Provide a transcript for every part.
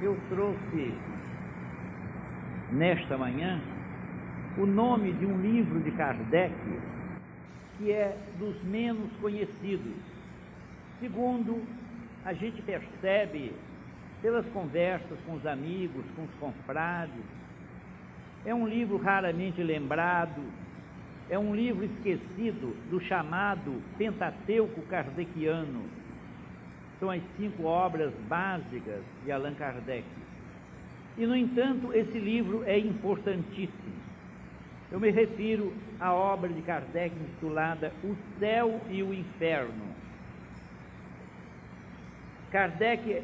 eu trouxe nesta manhã o nome de um livro de Kardec que é dos menos conhecidos. Segundo, a gente percebe pelas conversas com os amigos, com os confrades, é um livro raramente lembrado, é um livro esquecido do chamado Pentateuco Kardeciano. São as cinco obras básicas de Allan Kardec. E, no entanto, esse livro é importantíssimo. Eu me refiro à obra de Kardec intitulada O Céu e o Inferno. Kardec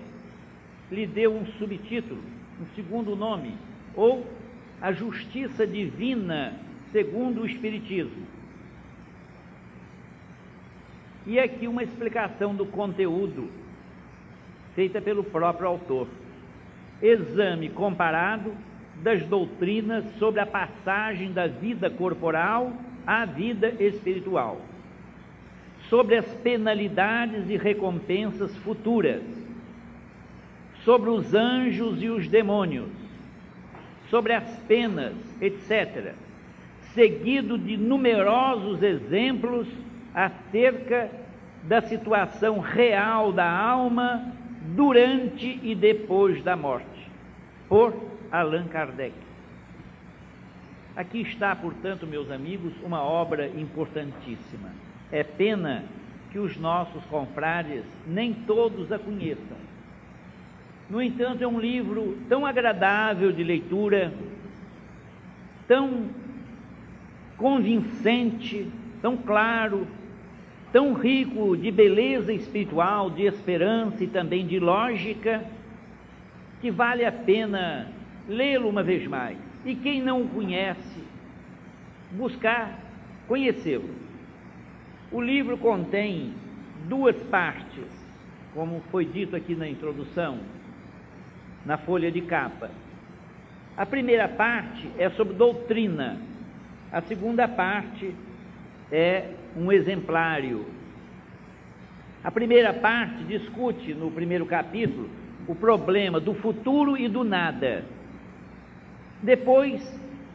lhe deu um subtítulo, um segundo nome, ou A Justiça Divina segundo o Espiritismo. E aqui uma explicação do conteúdo feita pelo próprio autor. Exame comparado das doutrinas sobre a passagem da vida corporal à vida espiritual, sobre as penalidades e recompensas futuras, sobre os anjos e os demônios, sobre as penas, etc., seguido de numerosos exemplos acerca da situação real da alma durante e depois da morte, por Allan Kardec. Aqui está, portanto, meus amigos, uma obra importantíssima. É pena que os nossos confrades nem todos a conheçam. No entanto, é um livro tão agradável de leitura, tão convincente, tão claro, tão rico de beleza espiritual, de esperança e também de lógica, que vale a pena lê-lo uma vez mais. E quem não o conhece, buscar conhecê-lo. O livro contém duas partes, como foi dito aqui na introdução, na folha de capa. A primeira parte é sobre doutrina, a segunda parte é um exemplário. A primeira parte discute, no primeiro capítulo, o problema do futuro e do nada. Depois,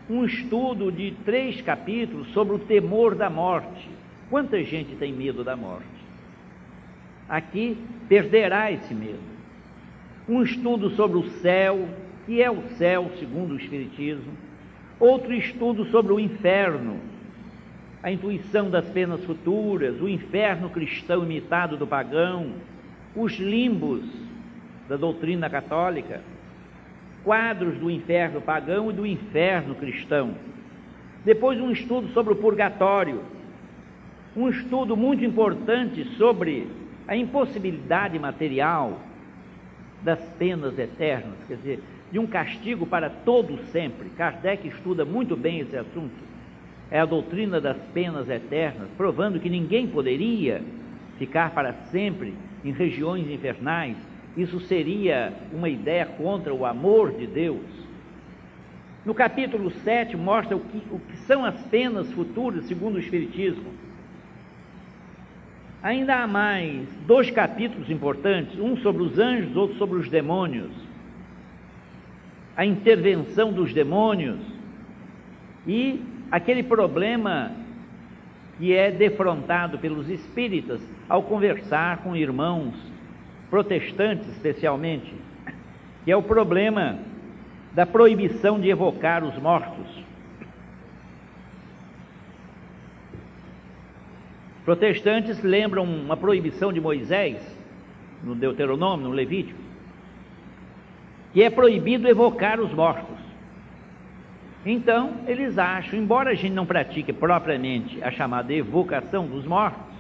um estudo de três capítulos sobre o temor da morte. Quanta gente tem medo da morte? Aqui perderá esse medo. Um estudo sobre o céu, que é o céu segundo o Espiritismo Outro estudo sobre o inferno, a intuição das penas futuras, o inferno cristão imitado do pagão, os limbos da doutrina católica, quadros do inferno pagão e do inferno cristão. Depois, um estudo sobre o purgatório, um estudo muito importante sobre a impossibilidade material das penas eternas, quer dizer, de um castigo para todos sempre. Kardec estuda muito bem esse assunto. É a doutrina das penas eternas, provando que ninguém poderia ficar para sempre em regiões infernais. Isso seria uma ideia contra o amor de Deus. No capítulo 7 mostra o que, o que são as penas futuras segundo o Espiritismo. Ainda há mais dois capítulos importantes, um sobre os anjos, outro sobre os demônios a intervenção dos demônios e aquele problema que é defrontado pelos espíritas ao conversar com irmãos protestantes, especialmente, que é o problema da proibição de evocar os mortos. Protestantes lembram uma proibição de Moisés, no Deuteronômio, no Levítico, que é proibido evocar os mortos. Então, eles acham, embora a gente não pratique propriamente a chamada evocação dos mortos,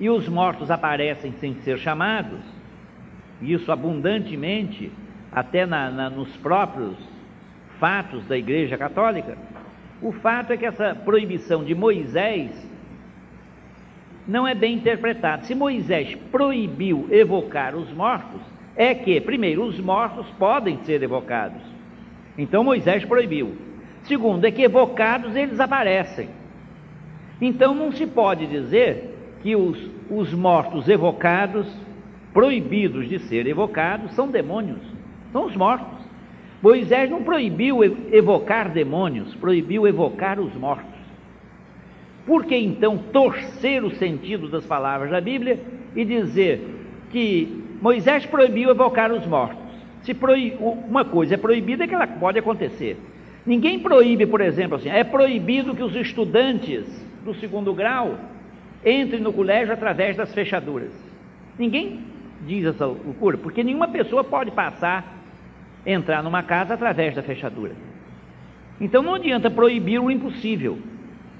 e os mortos aparecem sem ser chamados, isso abundantemente, até na, na, nos próprios fatos da Igreja Católica, o fato é que essa proibição de Moisés não é bem interpretada. Se Moisés proibiu evocar os mortos, é que, primeiro, os mortos podem ser evocados. Então Moisés proibiu. Segundo, é que evocados eles aparecem. Então não se pode dizer que os, os mortos evocados, proibidos de ser evocados, são demônios. são os mortos. Moisés não proibiu evocar demônios, proibiu evocar os mortos. Por que então torcer o sentido das palavras da Bíblia e dizer que Moisés proibiu evocar os mortos? Se proí... uma coisa é proibida é que ela pode acontecer. Ninguém proíbe, por exemplo, assim, é proibido que os estudantes do segundo grau entrem no colégio através das fechaduras. Ninguém diz essa loucura, porque nenhuma pessoa pode passar, entrar numa casa através da fechadura. Então não adianta proibir o impossível.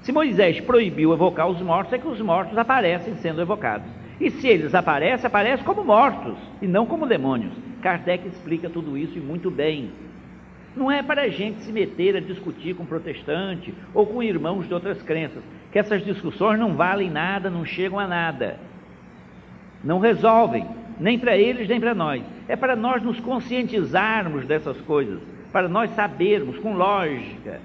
Se Moisés proibiu evocar os mortos, é que os mortos aparecem sendo evocados. E se eles aparecem, aparecem como mortos e não como demônios. Kardec explica tudo isso e muito bem. Não é para a gente se meter a discutir com protestante ou com irmãos de outras crenças, que essas discussões não valem nada, não chegam a nada. Não resolvem, nem para eles, nem para nós. É para nós nos conscientizarmos dessas coisas, para nós sabermos com lógica,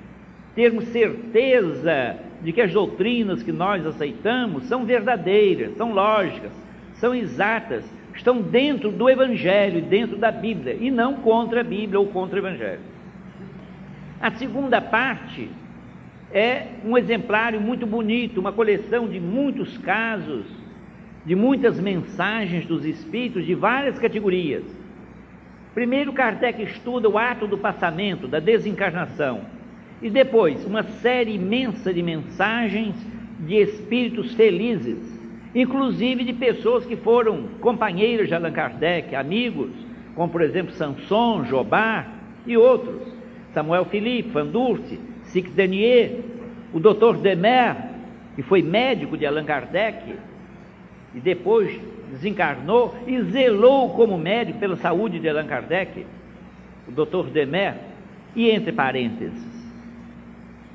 termos certeza de que as doutrinas que nós aceitamos são verdadeiras, são lógicas, são exatas, estão dentro do Evangelho, dentro da Bíblia, e não contra a Bíblia ou contra o Evangelho. A segunda parte é um exemplário muito bonito, uma coleção de muitos casos, de muitas mensagens dos Espíritos de várias categorias. Primeiro, Kardec estuda o ato do passamento, da desencarnação, e depois uma série imensa de mensagens de espíritos felizes, inclusive de pessoas que foram companheiros de Allan Kardec, amigos, como por exemplo Sanson, Jobard e outros. Samuel Philippe, Van Durce, Sic Denier, o Dr. Demer, que foi médico de Allan Kardec e depois desencarnou e zelou como médico pela saúde de Allan Kardec, o Dr. Demer, e entre parênteses,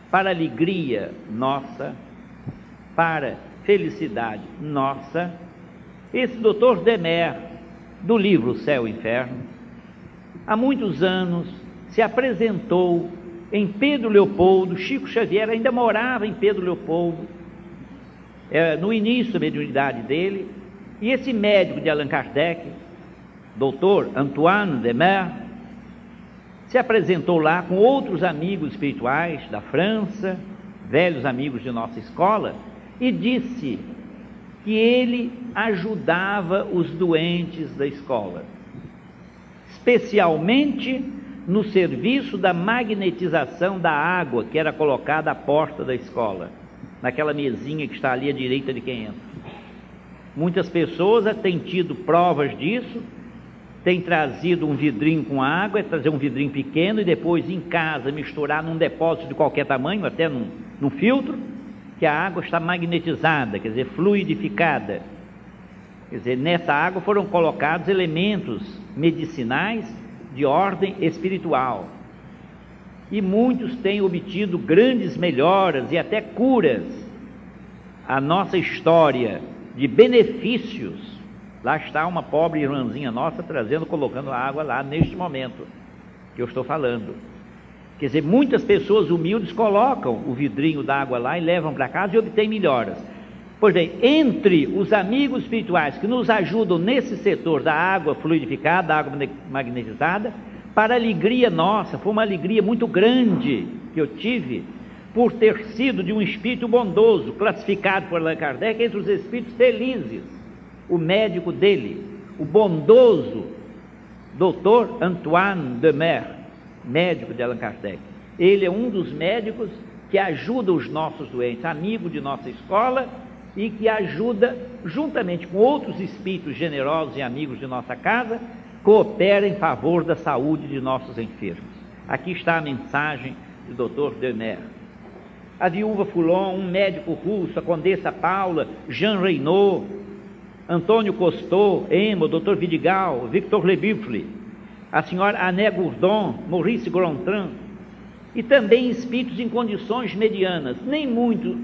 para alegria nossa, para felicidade nossa, esse Dr. Demer, do livro Céu e Inferno, há muitos anos se apresentou em Pedro Leopoldo, Chico Xavier ainda morava em Pedro Leopoldo, é, no início da mediunidade dele, e esse médico de Allan Kardec, doutor Antoine Demer, se apresentou lá com outros amigos espirituais da França, velhos amigos de nossa escola, e disse que ele ajudava os doentes da escola, especialmente no serviço da magnetização da água que era colocada à porta da escola, naquela mesinha que está ali à direita de quem entra. Muitas pessoas têm tido provas disso, têm trazido um vidrinho com água, é trazer um vidrinho pequeno e depois em casa misturar num depósito de qualquer tamanho, até num, num filtro, que a água está magnetizada, quer dizer, fluidificada. Quer dizer, nessa água foram colocados elementos medicinais de ordem espiritual. E muitos têm obtido grandes melhoras e até curas. A nossa história de benefícios, lá está uma pobre irmãzinha nossa trazendo, colocando a água lá neste momento que eu estou falando. Quer dizer, muitas pessoas humildes colocam o vidrinho d'água lá e levam para casa e obtêm melhoras. Pois bem, entre os amigos espirituais que nos ajudam nesse setor da água fluidificada, da água magnetizada, para alegria nossa, foi uma alegria muito grande que eu tive por ter sido de um espírito bondoso, classificado por Allan Kardec entre os espíritos felizes, o médico dele, o bondoso doutor Antoine Demer, médico de Allan Kardec. Ele é um dos médicos que ajuda os nossos doentes, amigo de nossa escola e que ajuda, juntamente com outros espíritos generosos e amigos de nossa casa, coopera em favor da saúde de nossos enfermos. Aqui está a mensagem do Dr. Demer. A viúva Foulon, um médico russo, a condessa Paula, Jean Reynaud, Antônio Costot, Emo, Dr. Vidigal, Victor Lebuffle, a senhora Ané Gourdon, Maurice Gontran, e também espíritos em condições medianas, nem muito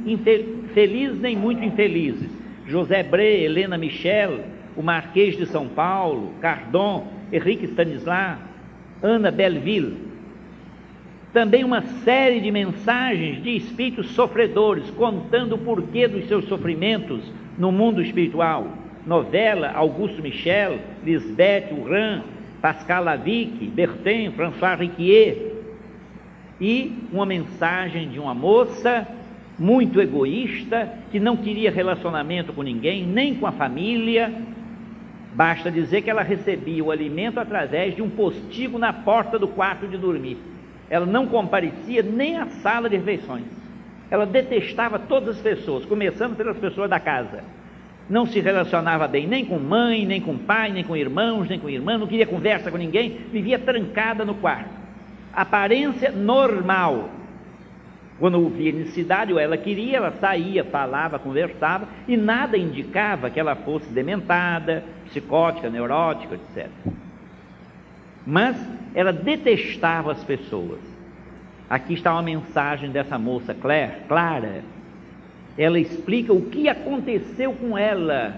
felizes, nem muito infelizes. José Bre, Helena Michel, o Marquês de São Paulo, Cardon, Henrique Stanislas, Ana Belleville. Também uma série de mensagens de espíritos sofredores, contando o porquê dos seus sofrimentos no mundo espiritual. Novela Augusto Michel, Lisbeth Urran, Pascal Lavic, Bertin, François Riquier, e uma mensagem de uma moça muito egoísta, que não queria relacionamento com ninguém, nem com a família. Basta dizer que ela recebia o alimento através de um postigo na porta do quarto de dormir. Ela não comparecia nem à sala de refeições. Ela detestava todas as pessoas, começando pelas pessoas da casa. Não se relacionava bem nem com mãe, nem com pai, nem com irmãos, nem com irmã, não queria conversa com ninguém, vivia trancada no quarto. Aparência normal. Quando ouvia necessidade, ou ela queria, ela saía, falava, conversava, e nada indicava que ela fosse dementada, psicótica, neurótica, etc. Mas ela detestava as pessoas. Aqui está uma mensagem dessa moça Claire, Clara. Ela explica o que aconteceu com ela.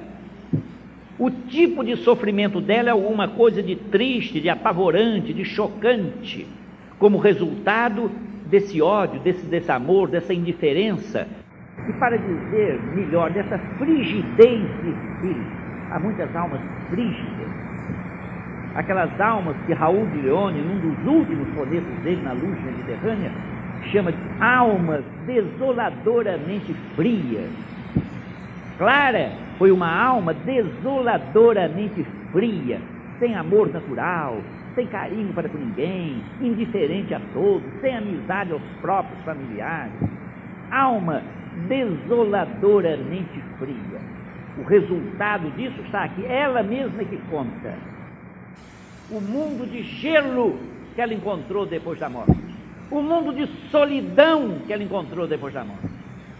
O tipo de sofrimento dela é alguma coisa de triste, de apavorante, de chocante, como resultado desse ódio, desse desamor, dessa indiferença. E para dizer melhor, dessa frigidez de espírito. Há muitas almas frígidas, aquelas almas que Raul de Leone, num dos últimos sonetos dele na luz mediterrânea, chama de almas desoladoramente frias. Clara foi uma alma desoladoramente fria, sem amor natural, sem carinho para com ninguém, indiferente a todos, sem amizade aos próprios familiares. Alma desoladoramente fria. O resultado disso está aqui, ela mesma que conta o mundo de gelo que ela encontrou depois da morte, o mundo de solidão que ela encontrou depois da morte.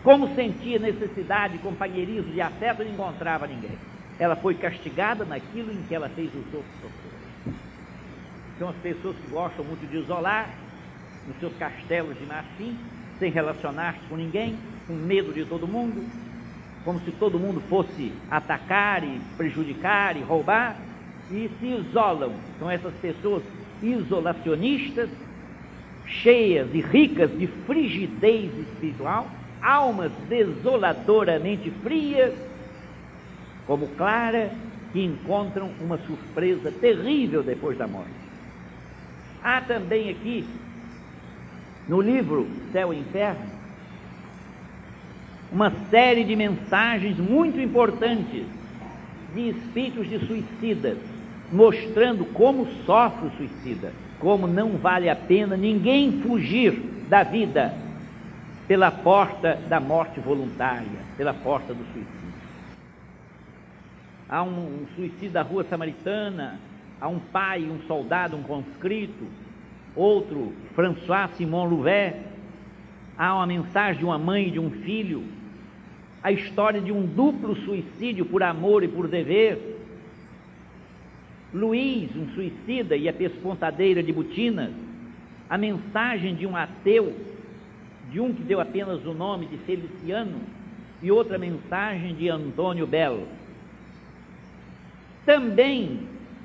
Como sentia necessidade, companheirismo, de afeto, não encontrava ninguém. Ela foi castigada naquilo em que ela fez os outros sofrer. São as pessoas que gostam muito de isolar, nos seus castelos de marfim, sem relacionar-se com ninguém, com medo de todo mundo, como se todo mundo fosse atacar e prejudicar e roubar e se isolam. São essas pessoas isolacionistas, cheias e ricas de frigidez espiritual, almas desoladoramente frias, como Clara, que encontram uma surpresa terrível depois da morte. Há também aqui, no livro Céu e Inferno, uma série de mensagens muito importantes de espíritos de suicidas mostrando como sofre o suicida, como não vale a pena ninguém fugir da vida pela porta da morte voluntária, pela porta do suicídio. Há um, um suicídio da rua samaritana, há um pai, um soldado, um conscrito, outro, François Simon Louvet, há uma mensagem de uma mãe e de um filho, a história de um duplo suicídio por amor e por dever, Luiz, um suicida, e a pespontadeira de Butinas, a mensagem de um ateu, de um que deu apenas o nome de Feliciano, e outra mensagem de Antônio Belo. Também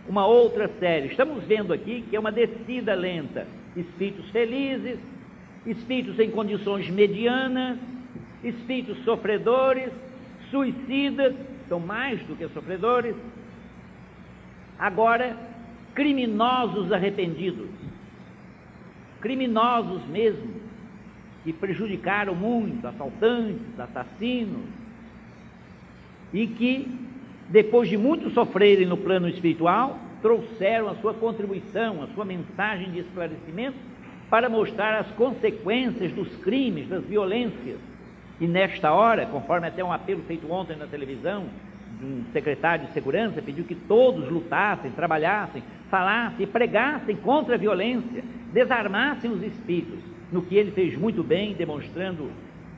uma outra série, estamos vendo aqui que é uma descida lenta: espíritos felizes, espíritos em condições medianas, espíritos sofredores, suicidas, são mais do que sofredores, Agora, criminosos arrependidos, criminosos mesmo, que prejudicaram muito, assaltantes, assassinos, e que, depois de muito sofrerem no plano espiritual, trouxeram a sua contribuição, a sua mensagem de esclarecimento para mostrar as consequências dos crimes, das violências. E nesta hora, conforme até um apelo feito ontem na televisão, um secretário de segurança pediu que todos lutassem, trabalhassem, falassem, pregassem contra a violência, desarmassem os espíritos, no que ele fez muito bem, demonstrando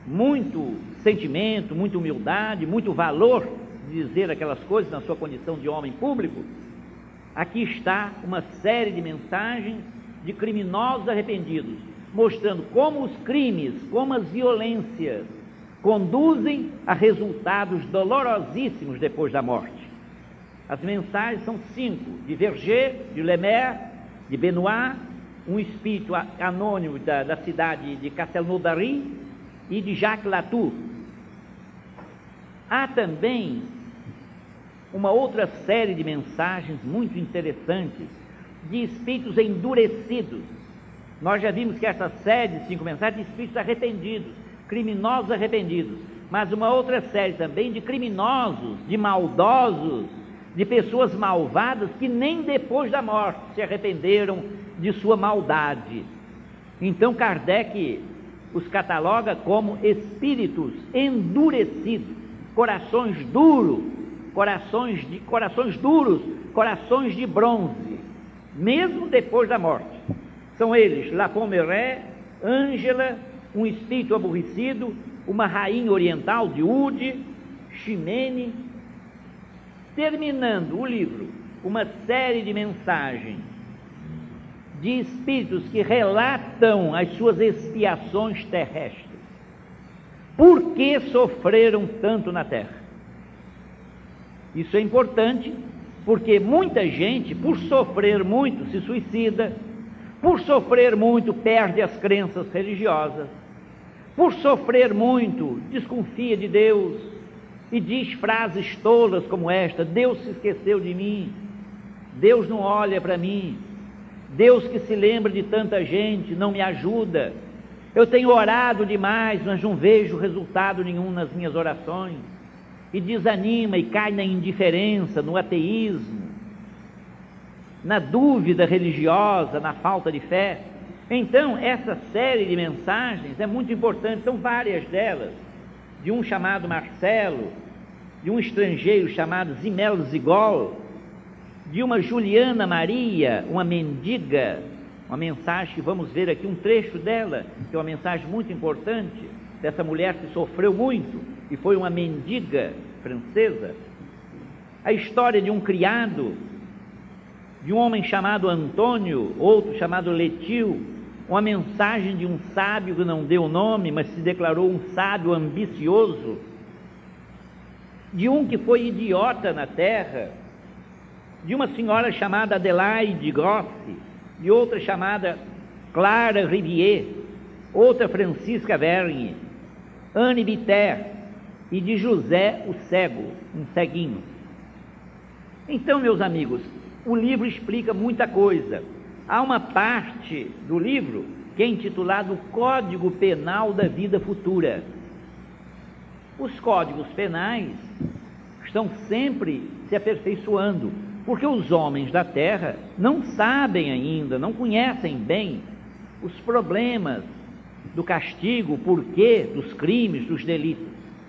muito sentimento, muita humildade, muito valor de dizer aquelas coisas na sua condição de homem público. Aqui está uma série de mensagens de criminosos arrependidos, mostrando como os crimes, como as violências, conduzem a resultados dolorosíssimos depois da morte. As mensagens são cinco: de Verger, de Lemaire, de Benoit, um espírito anônimo da, da cidade de Castelnaudary e de Jacques Latour. Há também uma outra série de mensagens muito interessantes de espíritos endurecidos. Nós já vimos que essa série de cinco mensagens de espíritos arrependidos, criminosos arrependidos, mas uma outra série também de criminosos, de maldosos, de pessoas malvadas que nem depois da morte se arrependeram de sua maldade. Então Kardec os cataloga como espíritos endurecidos, corações duros, corações de corações duros, corações de bronze, mesmo depois da morte. São eles La Pomeré, Ângela, um espírito aborrecido, uma rainha oriental de Ude, Ximene, terminando o livro, uma série de mensagens de espíritos que relatam as suas expiações terrestres. Por que sofreram tanto na terra? Isso é importante porque muita gente, por sofrer muito, se suicida, por sofrer muito, perde as crenças religiosas, por sofrer muito, desconfia de Deus e diz frases tolas como esta: Deus se esqueceu de mim, Deus não olha para mim, Deus que se lembra de tanta gente não me ajuda. Eu tenho orado demais, mas não vejo resultado nenhum nas minhas orações. E desanima e cai na indiferença, no ateísmo, na dúvida religiosa, na falta de fé. Então, essa série de mensagens é muito importante, são várias delas, de um chamado Marcelo, de um estrangeiro chamado Zimel Zigol, de uma Juliana Maria, uma mendiga, uma mensagem que vamos ver aqui um trecho dela, que é uma mensagem muito importante, dessa mulher que sofreu muito e foi uma mendiga francesa. A história de um criado, de um homem chamado Antônio, outro chamado Letil, uma mensagem de um sábio que não deu nome, mas se declarou um sábio ambicioso, de um que foi idiota na terra, de uma senhora chamada Adelaide Grossi, de outra chamada Clara Rivier, outra Francisca Vergne, Anne Biter e de José o Cego, um ceguinho. Então, meus amigos, o livro explica muita coisa. Há uma parte do livro que é intitulado Código Penal da Vida Futura. Os códigos penais estão sempre se aperfeiçoando porque os homens da terra não sabem ainda, não conhecem bem os problemas do castigo, o porquê dos crimes, dos delitos.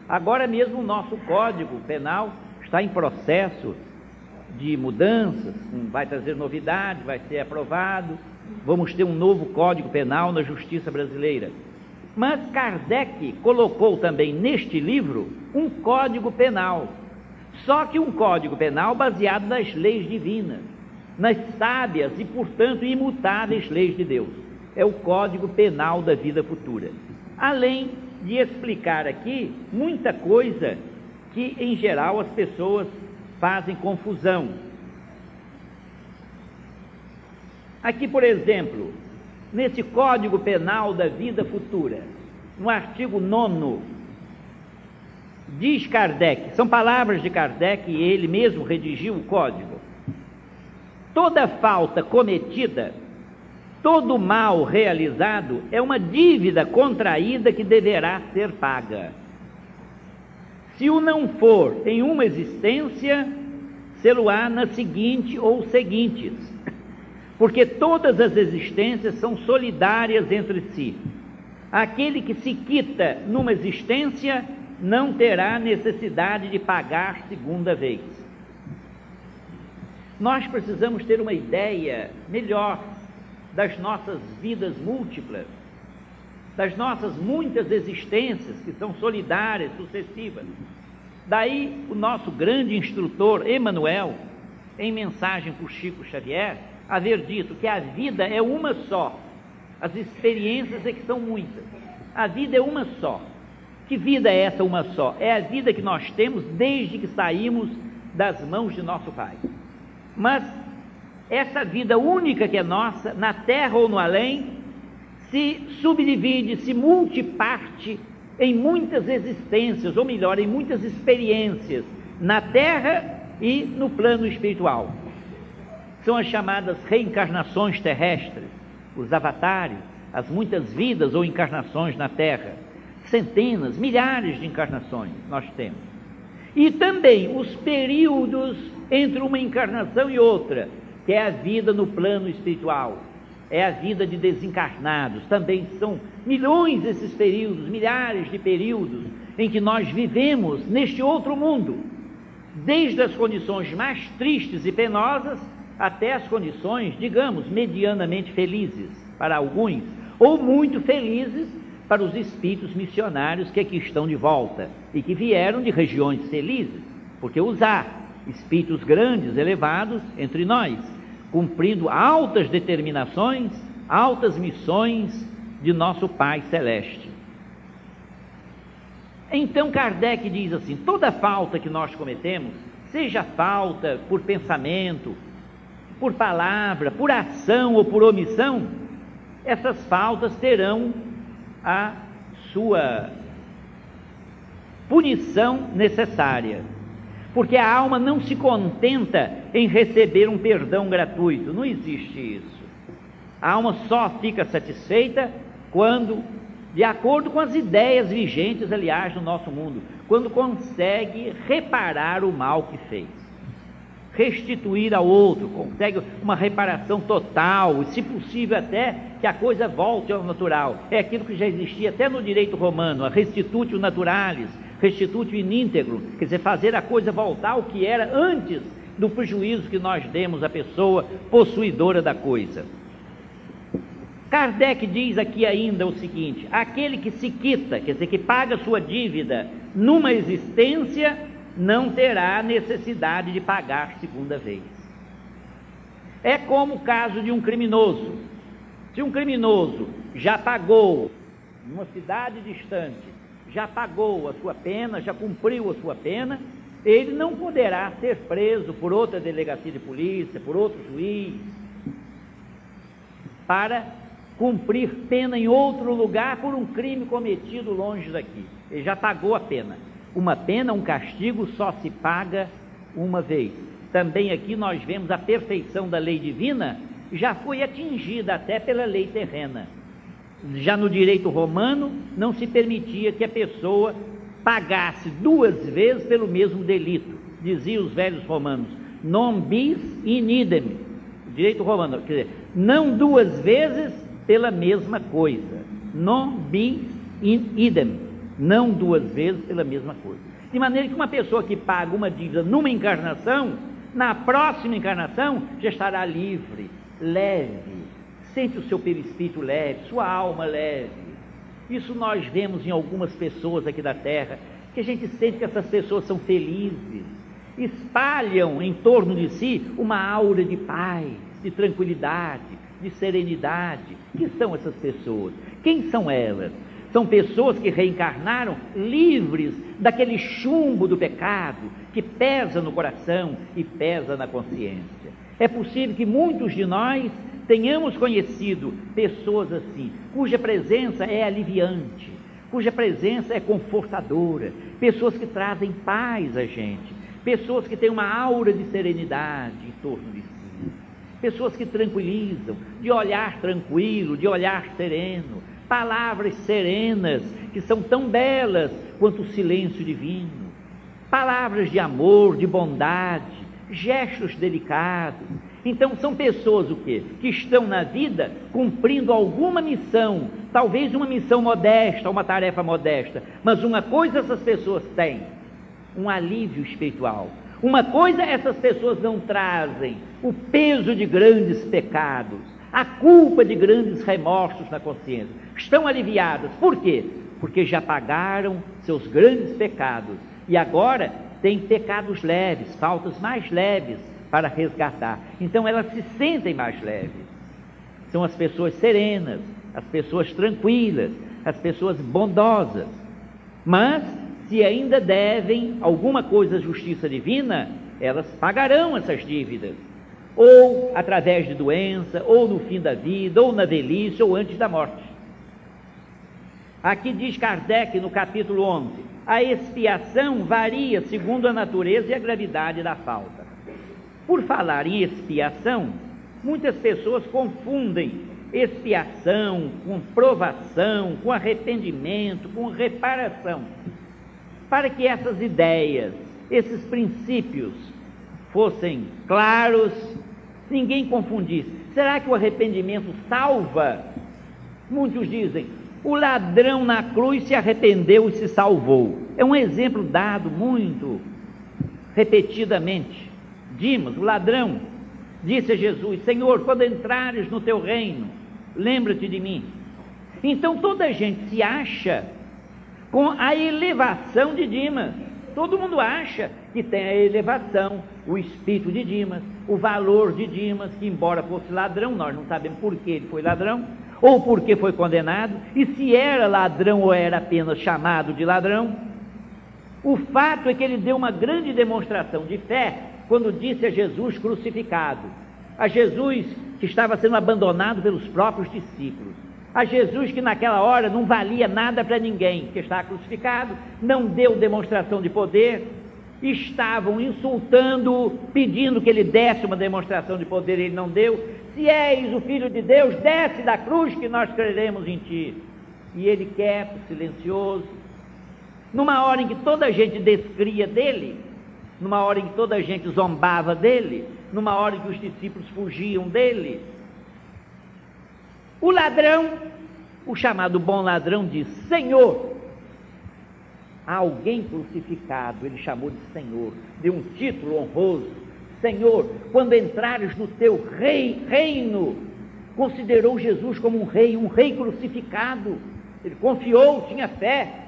Agora mesmo o nosso Código Penal está em processo de mudanças, vai trazer novidades, vai ser aprovado, vamos ter um novo Código Penal na justiça brasileira. Mas Kardec colocou também neste livro um Código Penal só que um código penal baseado nas leis divinas, nas sábias e, portanto, imutáveis leis de Deus. É o código penal da vida futura. Além de explicar aqui muita coisa que, em geral, as pessoas fazem confusão. Aqui, por exemplo, nesse Código Penal da Vida Futura, no artigo 9 Diz Kardec, são palavras de Kardec e ele mesmo redigiu o código. Toda falta cometida, todo mal realizado é uma dívida contraída que deverá ser paga. Se o não for em uma existência, sê-lo-á na seguinte ou seguintes, porque todas as existências são solidárias entre si. Aquele que se quita numa existência não terá necessidade de pagar segunda vez. Nós precisamos ter uma ideia melhor das nossas vidas múltiplas, das nossas muitas existências que são solidárias, sucessivas. Daí o nosso grande instrutor Emmanuel, em mensagem por Chico Xavier, haver dito que a vida é uma só, as experiências é que são muitas. A vida é uma só. Que vida é essa uma só? É a vida que nós temos desde que saímos das mãos de nosso Pai. Mas essa vida única que é nossa, na terra ou no além, se subdivide, se multiparte em muitas existências, ou melhor, em muitas experiências, na terra e no plano espiritual. são as chamadas reencarnações terrestres, os avatares, as muitas vidas ou encarnações na Terra. Centenas, milhares de encarnações nós temos. E também os períodos entre uma encarnação e outra, que é a vida no plano espiritual, é a vida de desencarnados. Também são milhões esses períodos, milhares de períodos em que nós vivemos neste outro mundo, desde as condições mais tristes e penosas até as condições, digamos, medianamente felizes para alguns, ou muito felizes para os espíritos missionários que aqui estão de volta e que vieram de regiões felizes, porque os há espíritos grandes, elevados entre nós cumprindo altas determinações, altas missões de nosso Pai Celeste. Então Kardec diz assim: toda falta que nós cometemos, seja falta por pensamento, por palavra, por ação ou por omissão, essas faltas terão a sua punição necessária porque a alma não se contenta em receber um perdão gratuito, não existe isso. A alma só fica satisfeita quando, de acordo com as ideias vigentes, aliás, no nosso mundo, quando consegue reparar o mal que fez, restituir ao outro, consegue uma reparação total, e se possível até que a coisa volte ao natural. É aquilo que já existia até no direito romano, a restitutio naturalis, restituto in íntegro, quer dizer, fazer a coisa voltar ao que era antes do prejuízo que nós demos à pessoa possuidora da coisa. Kardec diz aqui ainda o seguinte: aquele que se quita, quer dizer, que paga sua dívida numa existência, não terá necessidade de pagar segunda vez. É como o caso de um criminoso. Se um criminoso já pagou numa cidade distante já pagou a sua pena, já cumpriu a sua pena, ele não poderá ser preso por outra delegacia de polícia, por outro juiz, para cumprir pena em outro lugar por um crime cometido longe daqui. Ele já pagou a pena. Uma pena, um castigo só se paga uma vez. Também aqui nós vemos a perfeição da lei divina já foi atingida até pela lei terrena. Já no direito romano, não se permitia que a pessoa pagasse duas vezes pelo mesmo delito. Diziam os velhos romanos, non bis in idem. Direito romano, quer dizer, não duas vezes pela mesma coisa. Non bis in idem. Não duas vezes pela mesma coisa. De maneira que uma pessoa que paga uma dívida numa encarnação, na próxima encarnação já estará livre, leve, Sente o seu perispírito leve, sua alma leve. Isso nós vemos em algumas pessoas aqui da terra, que a gente sente que essas pessoas são felizes, espalham em torno de si uma aura de paz, de tranquilidade, de serenidade. Que são essas pessoas? Quem são elas? São pessoas que reencarnaram livres daquele chumbo do pecado que pesa no coração e pesa na consciência. É possível que muitos de nós tenhamos conhecido pessoas assim, cuja presença é aliviante, cuja presença é confortadora, pessoas que trazem paz a gente, pessoas que têm uma aura de serenidade em torno de si, pessoas que tranquilizam, de olhar tranquilo, de olhar sereno, palavras serenas que são tão belas quanto o silêncio divino, palavras de amor, de bondade, gestos delicados, então são pessoas o quê? Que estão na vida cumprindo alguma missão, talvez uma missão modesta, uma tarefa modesta, mas uma coisa essas pessoas têm, um alívio espiritual. Uma coisa essas pessoas não trazem, o peso de grandes pecados, a culpa de grandes remorsos na consciência. Estão aliviadas. Por quê? Porque já pagaram seus grandes pecados e agora têm pecados leves, faltas mais leves para resgatar. Então elas se sentem mais leves. São as pessoas serenas, as pessoas tranquilas, as pessoas bondosas. Mas, se ainda devem alguma coisa à justiça divina, elas pagarão essas dívidas. Ou através de doença, ou no fim da vida, ou na velhice, ou antes da morte. Aqui diz Kardec no capítulo 11: a expiação varia segundo a natureza e a gravidade da falta. Por falar em expiação, muitas pessoas confundem expiação com provação, com arrependimento, com reparação. Para que essas ideias, esses princípios fossem claros, ninguém confundisse. Será que o arrependimento salva? Muitos dizem, o ladrão na cruz se arrependeu e se salvou. É um exemplo dado muito repetidamente. Dimas, o ladrão, disse a Jesus: Senhor, quando entrares no teu reino, lembra-te de mim. Então toda gente se acha com a elevação de Dimas. Todo mundo acha que tem a elevação, o espírito de Dimas, o valor de Dimas, que embora fosse ladrão, nós não sabemos por que ele foi ladrão, ou porque foi condenado, e se era ladrão ou era apenas chamado de ladrão. O fato é que ele deu uma grande demonstração de fé quando disse a Jesus crucificado, a Jesus que estava sendo abandonado pelos próprios discípulos, a Jesus que naquela hora não valia nada para ninguém, que estava crucificado, não deu demonstração de poder, estavam insultando, pedindo que ele desse uma demonstração de poder, ele não deu. Se és o Filho de Deus, desce da cruz que nós creremos em ti. E ele quieto, silencioso, numa hora em que toda a gente descria dele, numa hora em que toda a gente zombava dele, numa hora em que os discípulos fugiam dele. O ladrão, o chamado bom ladrão, diz: Senhor, alguém crucificado, ele chamou de Senhor, deu um título honroso. Senhor, quando entrares no teu rei, reino, considerou Jesus como um rei, um rei crucificado. Ele confiou, tinha fé.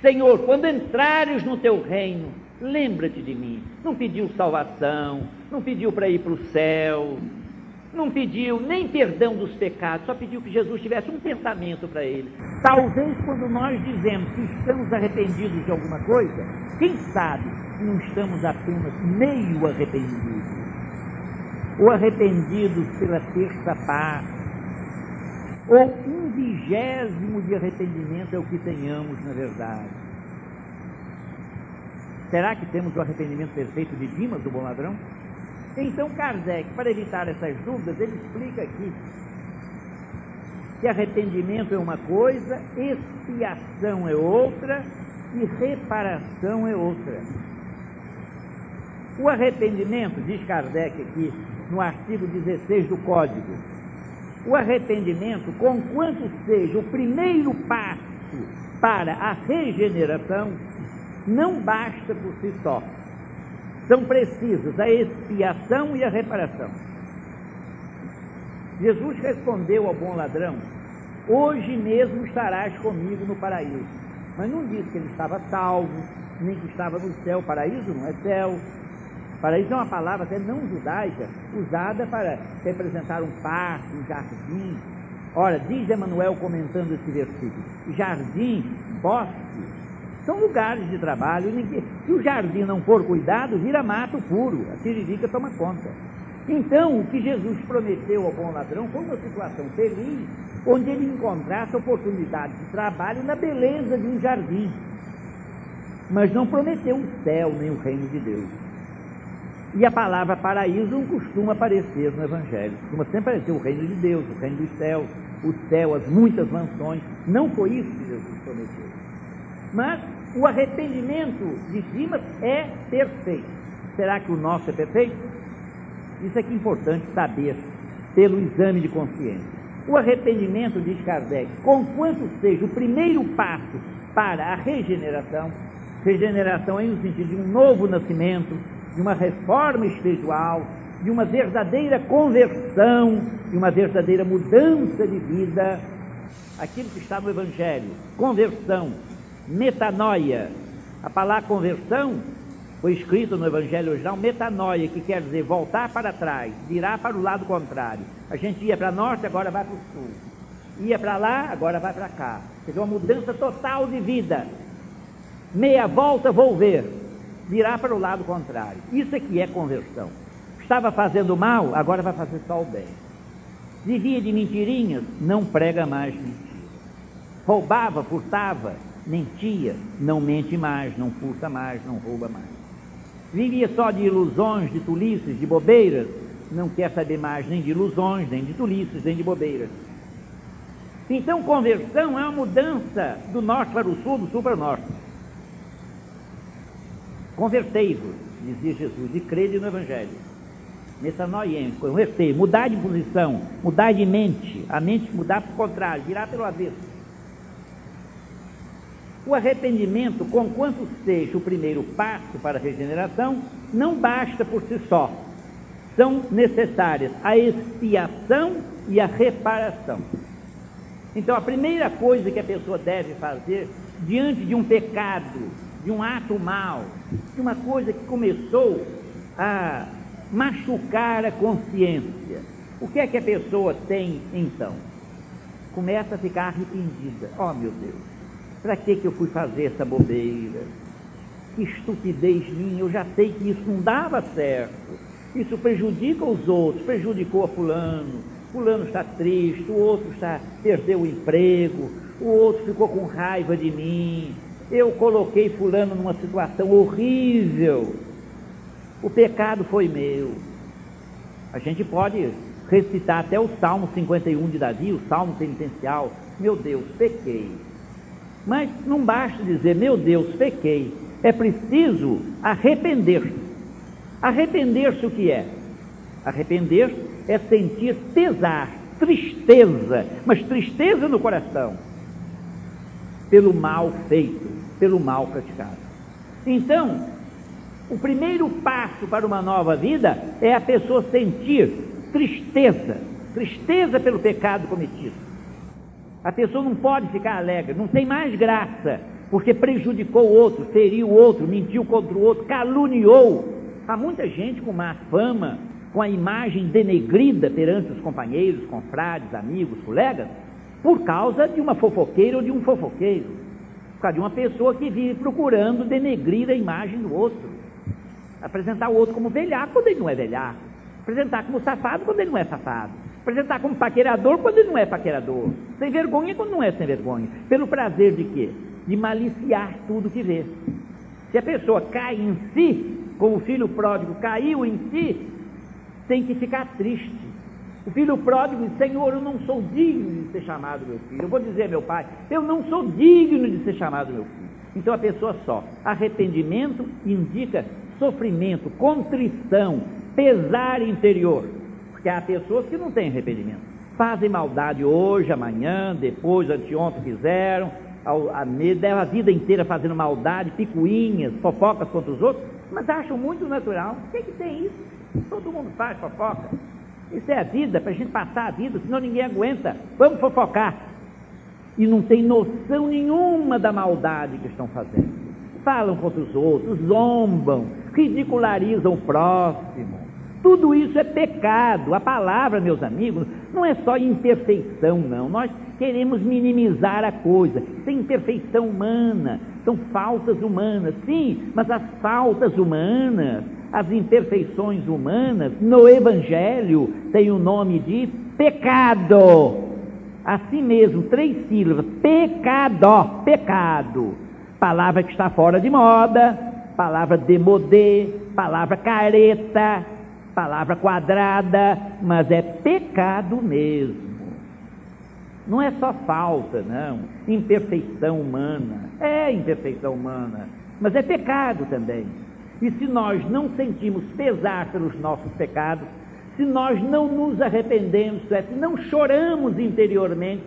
Senhor, quando entrares no teu reino, lembra-te de mim. Não pediu salvação, não pediu para ir para o céu, não pediu nem perdão dos pecados, só pediu que Jesus tivesse um pensamento para ele. Talvez quando nós dizemos que estamos arrependidos de alguma coisa, quem sabe não estamos apenas meio arrependidos. Ou arrependidos pela terça parte, ou um vigésimo de arrependimento é o que tenhamos na verdade. Será que temos o arrependimento perfeito de Dimas, do bom ladrão? Então Kardec, para evitar essas dúvidas, ele explica aqui que arrependimento é uma coisa, expiação é outra e reparação é outra. O arrependimento, diz Kardec aqui no artigo 16 do Código, o arrependimento, conquanto seja o primeiro passo para a regeneração, não basta por si só são precisas a expiação e a reparação. Jesus respondeu ao bom ladrão: Hoje mesmo estarás comigo no paraíso. Mas não disse que ele estava salvo, nem que estava no céu. Paraíso não é céu. Paraíso é uma palavra até não judaica, usada para representar um parque, um jardim. Ora, diz Emmanuel comentando esse versículo: jardim, bosque, são lugares de trabalho. Ninguém, se o jardim não for cuidado, vira mato puro. A tiririca toma conta. Então, o que Jesus prometeu ao bom ladrão foi uma situação feliz, onde ele encontrasse oportunidade de trabalho na beleza de um jardim. Mas não prometeu o céu nem o reino de Deus. E a palavra paraíso não costuma aparecer no Evangelho. Costuma sempre aparecer o reino de Deus, o reino dos céus, o céu, as muitas mansões. Não foi isso que Jesus prometeu. Mas o arrependimento de Dimas é perfeito. Será que o nosso é perfeito? Isso é que é importante saber pelo exame de consciência. O arrependimento, diz Kardec, conquanto seja o primeiro passo para a regeneração, regeneração é no sentido de um novo nascimento, de uma reforma espiritual, de uma verdadeira conversão, de uma verdadeira mudança de vida, aquilo que está no Evangelho, conversão, metanoia. A palavra conversão foi escrito no Evangelho original, metanoia, que quer dizer voltar para trás, virar para o lado contrário. A gente ia para norte, agora vai para o sul. Ia para lá, agora vai para cá. Quer dizer, uma mudança total de vida. Meia volta, volver. Virar para o lado contrário. Isso aqui é conversão. Estava fazendo mal, agora vai fazer só o bem. Vivia de mentirinhas, não prega mais mentira. Roubava, furtava, mentia, não mente mais, não furta mais, não rouba mais. vivia só de ilusões, de tolices, de bobeiras, não quer saber mais nem de ilusões, nem de tolices, nem de bobeiras. Então, conversão é uma mudança do norte para o sul, do sul para o norte. Convertei-vos, dizia Jesus, e crede no Evangelho. Metanoien, convertei, mudar de posição, mudar de mente, a mente mudar para o contrário, virar pelo avesso. O arrependimento, conquanto seja o primeiro passo para a regeneração, não basta por si só. São necessárias a expiação e a reparação. Então, a primeira coisa que a pessoa deve fazer diante de um pecado, de um ato mal, de uma coisa que começou a machucar a consciência, o que é que a pessoa tem então? Começa a ficar arrependida. Oh, meu Deus, para que, que eu fui fazer essa bobeira? Que estupidez minha, eu já sei que isso não dava certo. Isso prejudica os outros, prejudicou a fulano. Fulano está triste, o outro está, perdeu o emprego, o outro ficou com raiva de mim. Eu coloquei fulano numa situação horrível. O pecado foi meu. A gente pode recitar até o Salmo 51 de Davi, o Salmo penitencial. Meu Deus, pequei mas não basta dizer, meu Deus, pequei. É preciso arrepender-se. Arrepender-se o que é? Arrepender-se é sentir pesar, tristeza, mas tristeza no coração, pelo mal feito, pelo mal praticado. Então, o primeiro passo para uma nova vida é a pessoa sentir tristeza, tristeza pelo pecado cometido. A pessoa não pode ficar alegre, não tem mais graça, porque prejudicou o outro, feriu o outro, mentiu contra o outro, caluniou. Há muita gente com má fama, com a imagem denegrida perante os companheiros, confrades, amigos, colegas, por causa de uma fofoqueira ou de um fofoqueiro, por causa de uma pessoa que vive procurando denegrir a imagem do outro, apresentar o outro como velhaco quando ele não é velhaco, apresentar como safado quando ele não é safado apresentar como paquerador quando ele não é paquerador, sem vergonha quando não é sem vergonha, pelo prazer de quê? De maliciar tudo que vê. Se a pessoa cai em si, como o filho pródigo caiu em si, tem que ficar triste. O filho pródigo diz: Senhor, eu não sou digno de ser chamado meu filho. Eu vou dizer meu pai: Eu não sou digno de ser chamado meu filho. Então a pessoa só. Arrependimento indica sofrimento, contrição, pesar interior. Porque há pessoas que não têm arrependimento. Fazem maldade hoje, amanhã, depois, anteontem fizeram, a, a, a vida inteira fazendo maldade, picuinhas, fofocas contra os outros, mas acham muito natural. O que, é que tem isso? Todo mundo faz fofoca. Isso é a vida, para a gente passar a vida, senão ninguém aguenta. Vamos fofocar. E não tem noção nenhuma da maldade que estão fazendo. Falam contra os outros, zombam, ridicularizam o próximo. Tudo isso é pecado. A palavra, meus amigos, não é só imperfeição, não. Nós queremos minimizar a coisa. É imperfeição humana, são faltas humanas. Sim, mas as faltas humanas, as imperfeições humanas, no Evangelho, tem o nome de pecado. Assim mesmo, três sílabas: pecado, pecado. Palavra que está fora de moda, palavra demodê, palavra careta palavra quadrada, mas é pecado mesmo. Não é só falta, não. Imperfeição humana. É imperfeição humana, mas é pecado também. E se nós não sentimos pesar pelos nossos pecados, se nós não nos arrependemos, é, se não choramos interiormente,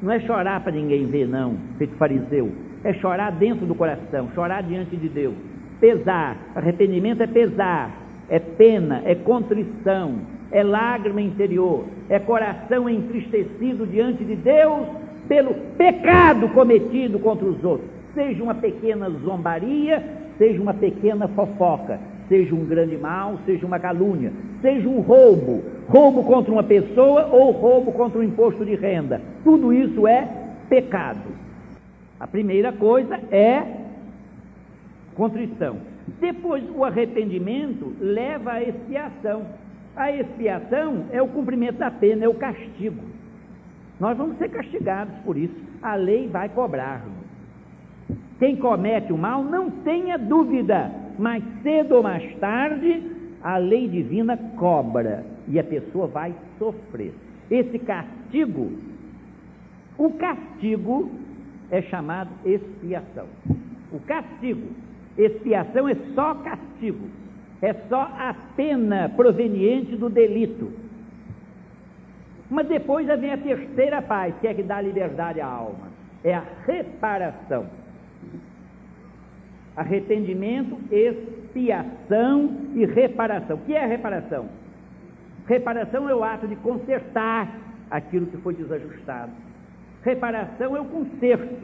não é chorar para ninguém ver, não, feito fariseu, é chorar dentro do coração, chorar diante de Deus. Pesar, arrependimento é pesar, é pena, é contrição, é lágrima interior, é coração entristecido diante de Deus pelo pecado cometido contra os outros. Seja uma pequena zombaria, seja uma pequena fofoca, seja um grande mal, seja uma calúnia, seja um roubo, roubo contra uma pessoa ou roubo contra um imposto de renda. Tudo isso é pecado. A primeira coisa é contrição. Depois, o arrependimento leva à expiação. A expiação é o cumprimento da pena, é o castigo. Nós vamos ser castigados por isso. A lei vai cobrar-nos. Quem comete o mal, não tenha dúvida, mais cedo ou mais tarde, a lei divina cobra e a pessoa vai sofrer. Esse castigo, o castigo é chamado expiação. O castigo, expiação é só castigo, é só a pena proveniente do delito. Mas depois vem a terceira parte, que é que dá liberdade à alma, é a reparação. Arrependimento, expiação e reparação. O que é reparação? Reparação é o ato de consertar aquilo que foi desajustado. Reparação é o conserto,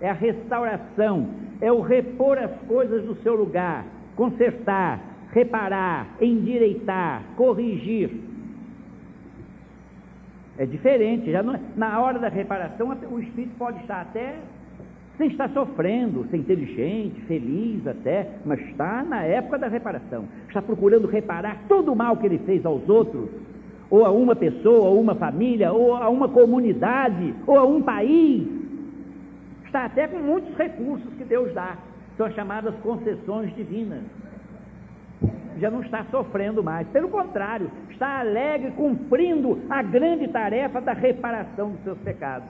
é a restauração, é o repor as coisas no seu lugar, consertar, reparar, endireitar, corrigir. É diferente, já não, é, na hora da reparação o espírito pode estar até sem estar sofrendo, ser inteligente, feliz até, mas está na época da reparação. Está procurando reparar todo o mal que ele fez aos outros, ou a uma pessoa, ou a uma família, ou a uma comunidade, ou a um país. Está até com muitos recursos que Deus dá. São as chamadas concessões divinas. Já não está sofrendo mais. Pelo contrário, está alegre cumprindo a grande tarefa da reparação dos seus pecados.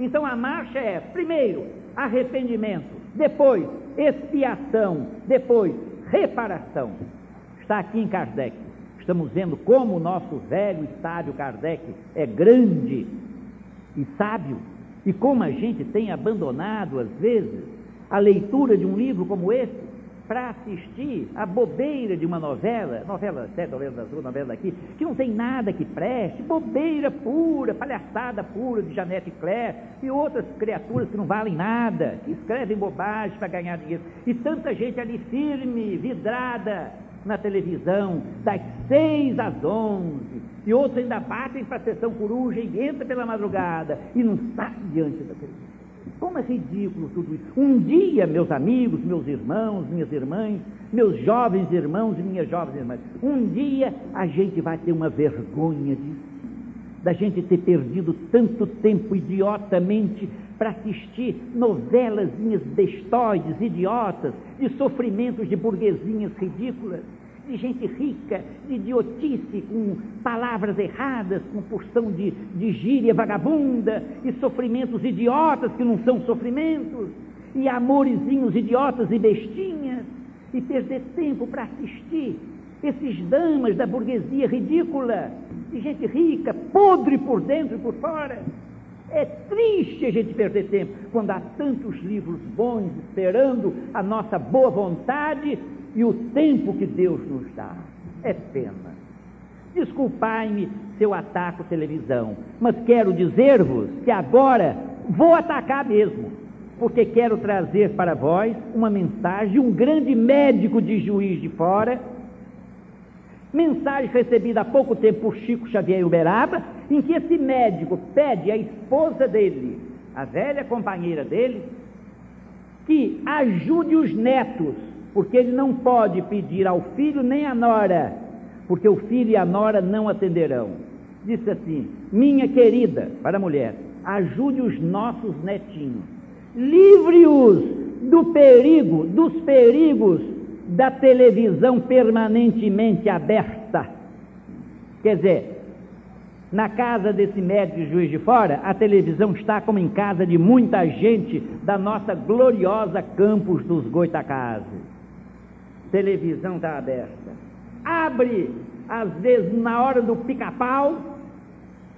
Então a marcha é, primeiro, arrependimento, depois expiação, depois reparação. Está aqui em Kardec. Estamos vendo como o nosso velho e sábio Kardec é grande e sábio, e como a gente tem abandonado, às vezes, a leitura de um livro como esse, para assistir a bobeira de uma novela, novela série, novela azul, novela daqui, que não tem nada que preste, bobeira pura, palhaçada pura de Janete Claire e outras criaturas que não valem nada, que escrevem bobagem para ganhar dinheiro. E tanta gente ali firme, vidrada na televisão, das seis às onze, e outros ainda batem para a sessão coruja e entra pela madrugada e não sai diante da televisão. Como é ridículo tudo isso. Um dia, meus amigos, meus irmãos, minhas irmãs, meus jovens irmãos e minhas jovens irmãs, um dia a gente vai ter uma vergonha disso, da gente ter perdido tanto tempo idiotamente para assistir novelazinhas bestoides, idiotas, de sofrimentos de burguesinhas ridículas de gente rica, de idiotice, com palavras erradas, com porção de, de gíria vagabunda, e sofrimentos idiotas que não são sofrimentos, e amorezinhos idiotas e bestinhas, e perder tempo para assistir esses damas da burguesia ridícula, de gente rica, podre por dentro e por fora. É triste a gente perder tempo quando há tantos livros bons esperando a nossa boa vontade e o tempo que Deus nos dá. É pena. Desculpai-me se eu ataco televisão, mas quero dizer-vos que agora vou atacar mesmo, porque quero trazer para vós uma mensagem de um grande médico de juiz de fora, mensagem recebida há pouco tempo por Chico Xavier Uberaba, em que esse médico pede à esposa dele, a velha companheira dele, que ajude os netos porque ele não pode pedir ao filho nem à nora, porque o filho e a nora não atenderão. Disse assim: Minha querida, para a mulher, ajude os nossos netinhos, livre-os do perigo, dos perigos da televisão permanentemente aberta. Quer dizer, na casa desse médico de juiz de fora, a televisão está como em casa de muita gente da nossa gloriosa campus dos Goitacazes televisão está aberta. Abre, às vezes, na hora do pica-pau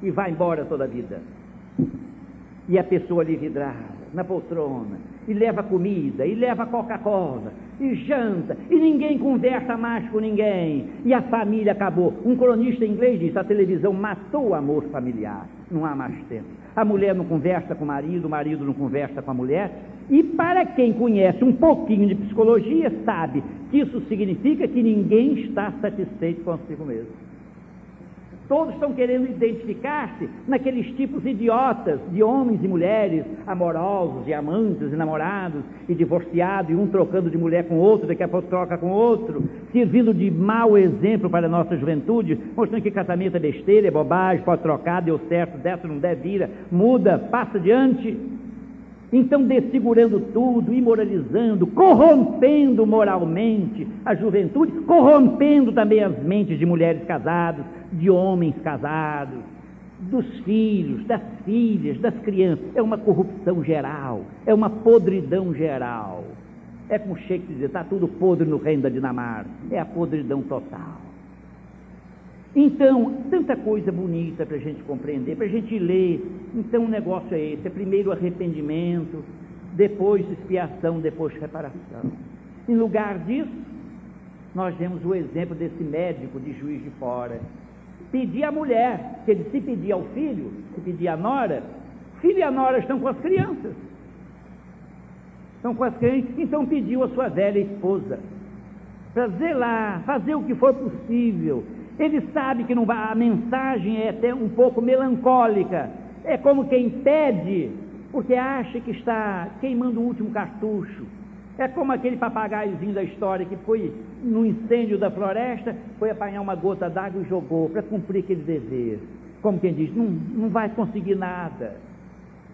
e vai embora toda a vida. E a pessoa ali vidrada, na poltrona, e leva comida, e leva Coca-Cola, e janta, e ninguém conversa mais com ninguém, e a família acabou. Um cronista inglês disse: a televisão matou o amor familiar, não há mais tempo. A mulher não conversa com o marido, o marido não conversa com a mulher, e para quem conhece um pouquinho de psicologia, sabe que isso significa que ninguém está satisfeito consigo mesmo. Todos estão querendo identificar-se naqueles tipos idiotas de homens e mulheres amorosos e amantes e namorados e divorciados, e um trocando de mulher com outro, daqui a pouco troca com outro, servindo de mau exemplo para a nossa juventude, mostrando que casamento é besteira, é bobagem, pode trocar, deu certo, dessa não deve vir, muda, passa adiante. Então, desfigurando tudo, imoralizando, corrompendo moralmente a juventude, corrompendo também as mentes de mulheres casadas, de homens casados, dos filhos, das filhas, das crianças. É uma corrupção geral, é uma podridão geral. É como Shakespeare diz, está tudo podre no reino da Dinamarca. É a podridão total. Então, tanta coisa bonita para a gente compreender, para a gente ler. Então, o negócio é esse: é primeiro arrependimento, depois expiação, depois reparação. Em lugar disso, nós temos o exemplo desse médico de juiz de fora. Pedir à mulher, que ele se pedir ao filho, se pedir à nora, filho e a nora estão com as crianças. Estão com as crianças, então pediu a sua velha esposa para zelar, fazer o que for possível, ele sabe que não vai, a mensagem é até um pouco melancólica. É como quem pede, porque acha que está queimando o último cartucho. É como aquele papagaiozinho da história que foi no incêndio da floresta, foi apanhar uma gota d'água e jogou para cumprir aquele dever. Como quem diz, não, não vai conseguir nada.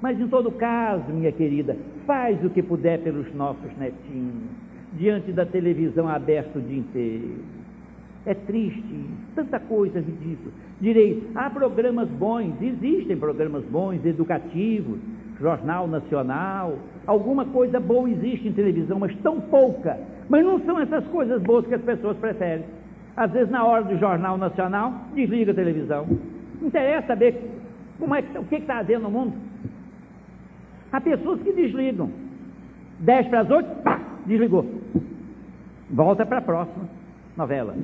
Mas em todo caso, minha querida, faz o que puder pelos nossos netinhos, diante da televisão aberta o dia inteiro. É triste, tanta coisa ridícula. Direi, há programas bons, existem programas bons, educativos, Jornal Nacional, alguma coisa boa existe em televisão, mas tão pouca. Mas não são essas coisas boas que as pessoas preferem. Às vezes, na hora do Jornal Nacional, desliga a televisão. Interessa saber como é, o que está havendo no mundo. Há pessoas que desligam. Dez para as oito, pá, desligou. Volta para a próxima novela.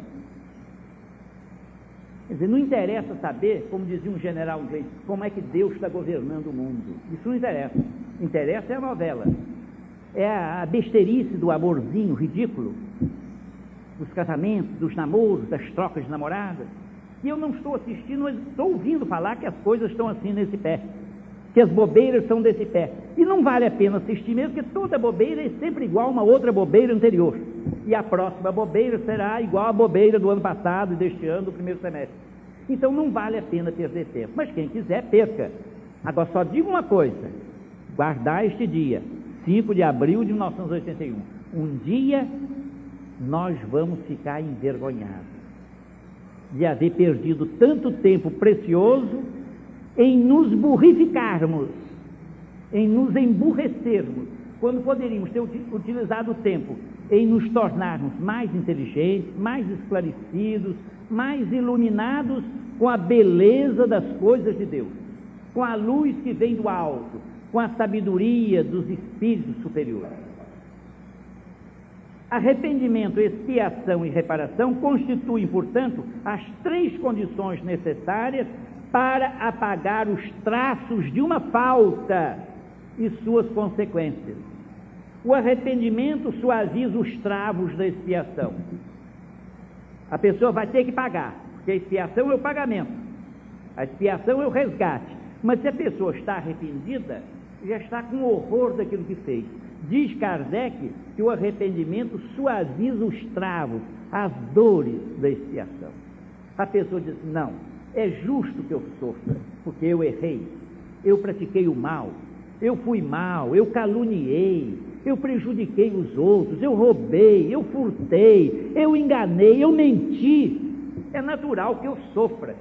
Quer dizer, não interessa saber, como dizia um general inglês, como é que Deus está governando o mundo. Isso não interessa. Interessa é a novela. É a besteirice do amorzinho ridículo, dos casamentos, dos namoros, das trocas de namoradas. E eu não estou assistindo, mas estou ouvindo falar que as coisas estão assim nesse pé. Que as bobeiras são desse pé. E não vale a pena assistir mesmo, porque toda bobeira é sempre igual a uma outra bobeira anterior e a próxima bobeira será igual à bobeira do ano passado e deste ano, do primeiro semestre. Então não vale a pena perder tempo. Mas quem quiser, perca. Agora só digo uma coisa: guardar este dia, 5 de abril de 1981. Um dia nós vamos ficar envergonhados de haver perdido tanto tempo precioso em nos burrificarmos, em nos emburrecermos, quando poderíamos ter utilizado o tempo em nos tornarmos mais inteligentes, mais esclarecidos, mais iluminados com a beleza das coisas de Deus, com a luz que vem do alto, com a sabedoria dos espíritos superiores. Arrependimento, expiação e reparação constituem, portanto, as três condições necessárias para apagar os traços de uma falta e suas consequências. O arrependimento suaviza os travos da expiação. A pessoa vai ter que pagar, porque a expiação é o pagamento, a expiação é o resgate. Mas se a pessoa está arrependida, já está com horror daquilo que fez. Diz Kardec que o arrependimento suaviza os travos, as dores da expiação. A pessoa diz: não, é justo que eu sofra, porque eu errei, eu pratiquei o mal, eu fui mal, eu caluniei, eu prejudiquei os outros, eu roubei, eu furtei, eu enganei, eu menti. É natural que eu sofra.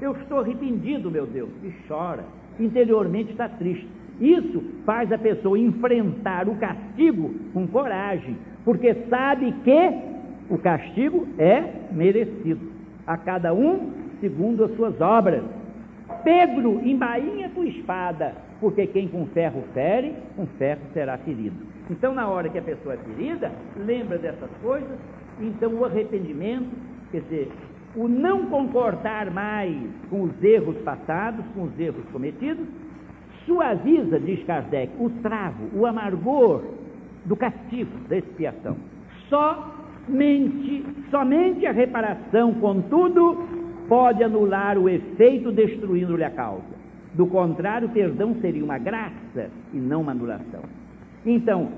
Eu estou arrependido, meu Deus, e chora. Interiormente está triste. Isso faz a pessoa enfrentar o castigo com coragem, porque sabe que o castigo é merecido a cada um segundo as suas obras. Pedro embainha tua espada, porque quem com ferro fere, com ferro será ferido. Então, na hora que a pessoa é ferida, lembra dessas coisas, então o arrependimento, quer dizer, o não concordar mais com os erros passados, com os erros cometidos, suaviza, diz Kardec, o travo, o amargor do castigo, da expiação. Somente, somente a reparação, contudo, pode anular o efeito destruindo-lhe a causa. Do contrário, o perdão seria uma graça e não uma anulação. Então,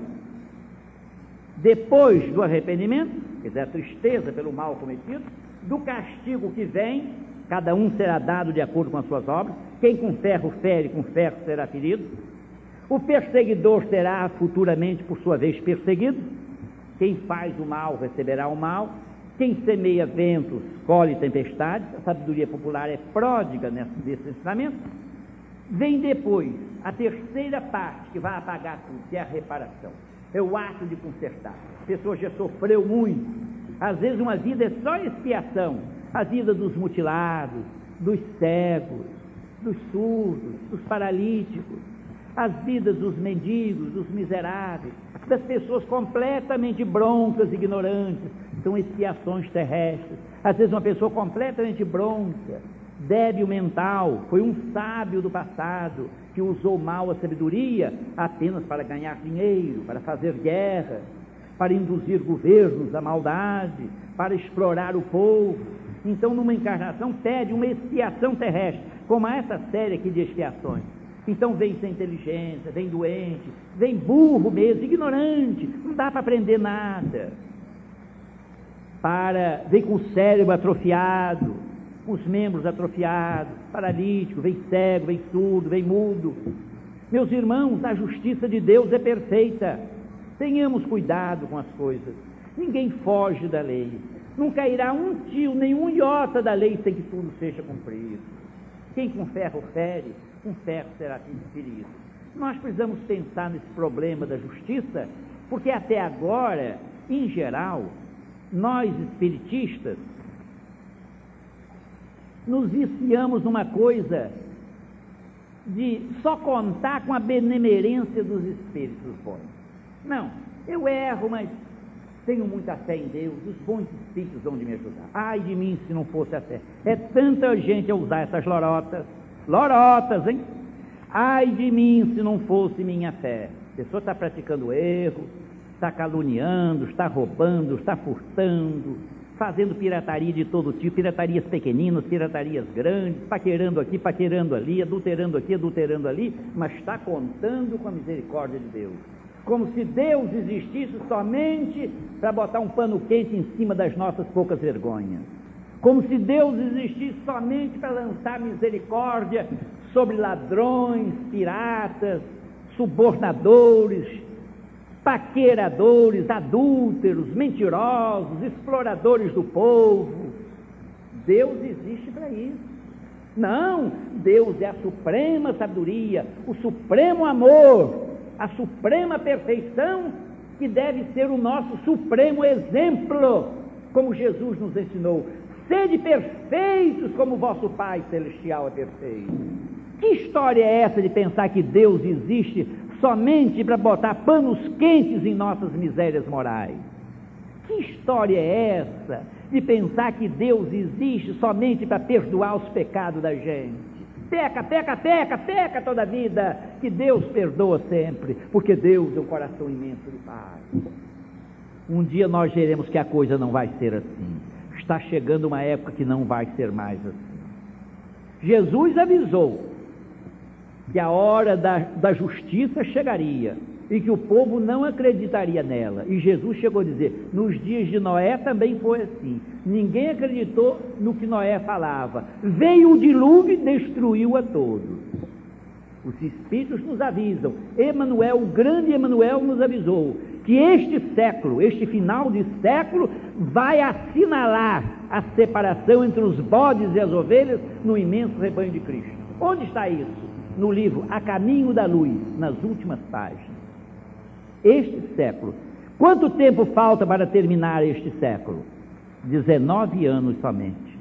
depois do arrependimento, quer dizer, a tristeza pelo mal cometido, do castigo que vem, cada um será dado de acordo com as suas obras, quem com ferro fere, com ferro será ferido. O perseguidor será futuramente, por sua vez, perseguido. Quem faz o mal receberá o mal. Quem semeia ventos, colhe tempestades. A sabedoria popular é pródiga nesse ensinamento. Vem depois a terceira parte que vai apagar tudo, que é a reparação. É o ato de consertar. A pessoa já sofreu muito. Às vezes uma vida é só expiação. A vida dos mutilados, dos cegos, dos surdos, dos paralíticos, as vidas dos mendigos, dos miseráveis, das pessoas completamente broncas, ignorantes, são expiações terrestres. Às vezes uma pessoa completamente bronca, débil mental, foi um sábio do passado que usou mal a sabedoria apenas para ganhar dinheiro, para fazer guerra, para induzir governos à maldade, para explorar o povo. Então, numa encarnação, pede uma expiação terrestre, como essa série aqui de expiações. Então vem sem inteligência, vem doente, vem burro mesmo, ignorante, não dá para aprender nada. Para, vem com o cérebro atrofiado, os membros atrofiados, paralítico, vem cego, vem surdo, vem mudo. Meus irmãos, a justiça de Deus é perfeita. Tenhamos cuidado com as coisas. Ninguém foge da lei. Não cairá um tio, nenhum iota da lei sem que tudo seja cumprido. Quem com ferro fere, com ferro será ferido. Nós precisamos pensar nesse problema da justiça, porque até agora, em geral, nós espiritistas nos viciamos numa coisa de só contar com a benemerência dos espíritos bons. Não, eu erro, mas tenho muita fé em Deus, os bons espíritos vão de me ajudar. Ai de mim se não fosse a fé. É tanta gente a usar essas lorotas lorotas, hein? Ai de mim se não fosse minha fé. A pessoa está praticando erro, está caluniando, está roubando, está furtando, fazendo pirataria de todo tipo, piratarias pequeninas, piratarias grandes, paquerando aqui, paquerando ali, adulterando aqui, adulterando ali, mas está contando com a misericórdia de Deus. Como se Deus existisse somente para botar um pano quente em cima das nossas poucas vergonhas como se Deus existisse somente para lançar misericórdia sobre ladrões, piratas, subornadores, paqueradores, adúlteros, mentirosos, exploradores do povo. Deus existe para isso. Não, Deus é a suprema sabedoria, o supremo amor, a suprema perfeição que deve ser o nosso supremo exemplo, como Jesus nos ensinou. Sede perfeitos como vosso Pai Celestial é perfeito. Que história é essa de pensar que Deus existe somente para botar panos quentes em nossas misérias morais? Que história é essa de pensar que Deus existe somente para perdoar os pecados da gente? Peca, peca, peca, peca toda a vida, que Deus perdoa sempre, porque Deus é um coração imenso de paz. Um dia nós veremos que a coisa não vai ser assim está chegando uma época que não vai ser mais assim. Jesus avisou que a hora da, da justiça chegaria e que o povo não acreditaria nela. E Jesus chegou a dizer: nos dias de Noé também foi assim. Ninguém acreditou no que Noé falava. Veio o dilúvio e destruiu a todos. Os Espíritos nos avisam. Emanuel, o grande Emanuel, nos avisou que este século, este final de século, vai assinalar a separação entre os bodes e as ovelhas no imenso rebanho de Cristo. Onde está isso? No livro A Caminho da Luz, nas últimas páginas. Este século. Quanto tempo falta para terminar este século? 19 anos somente.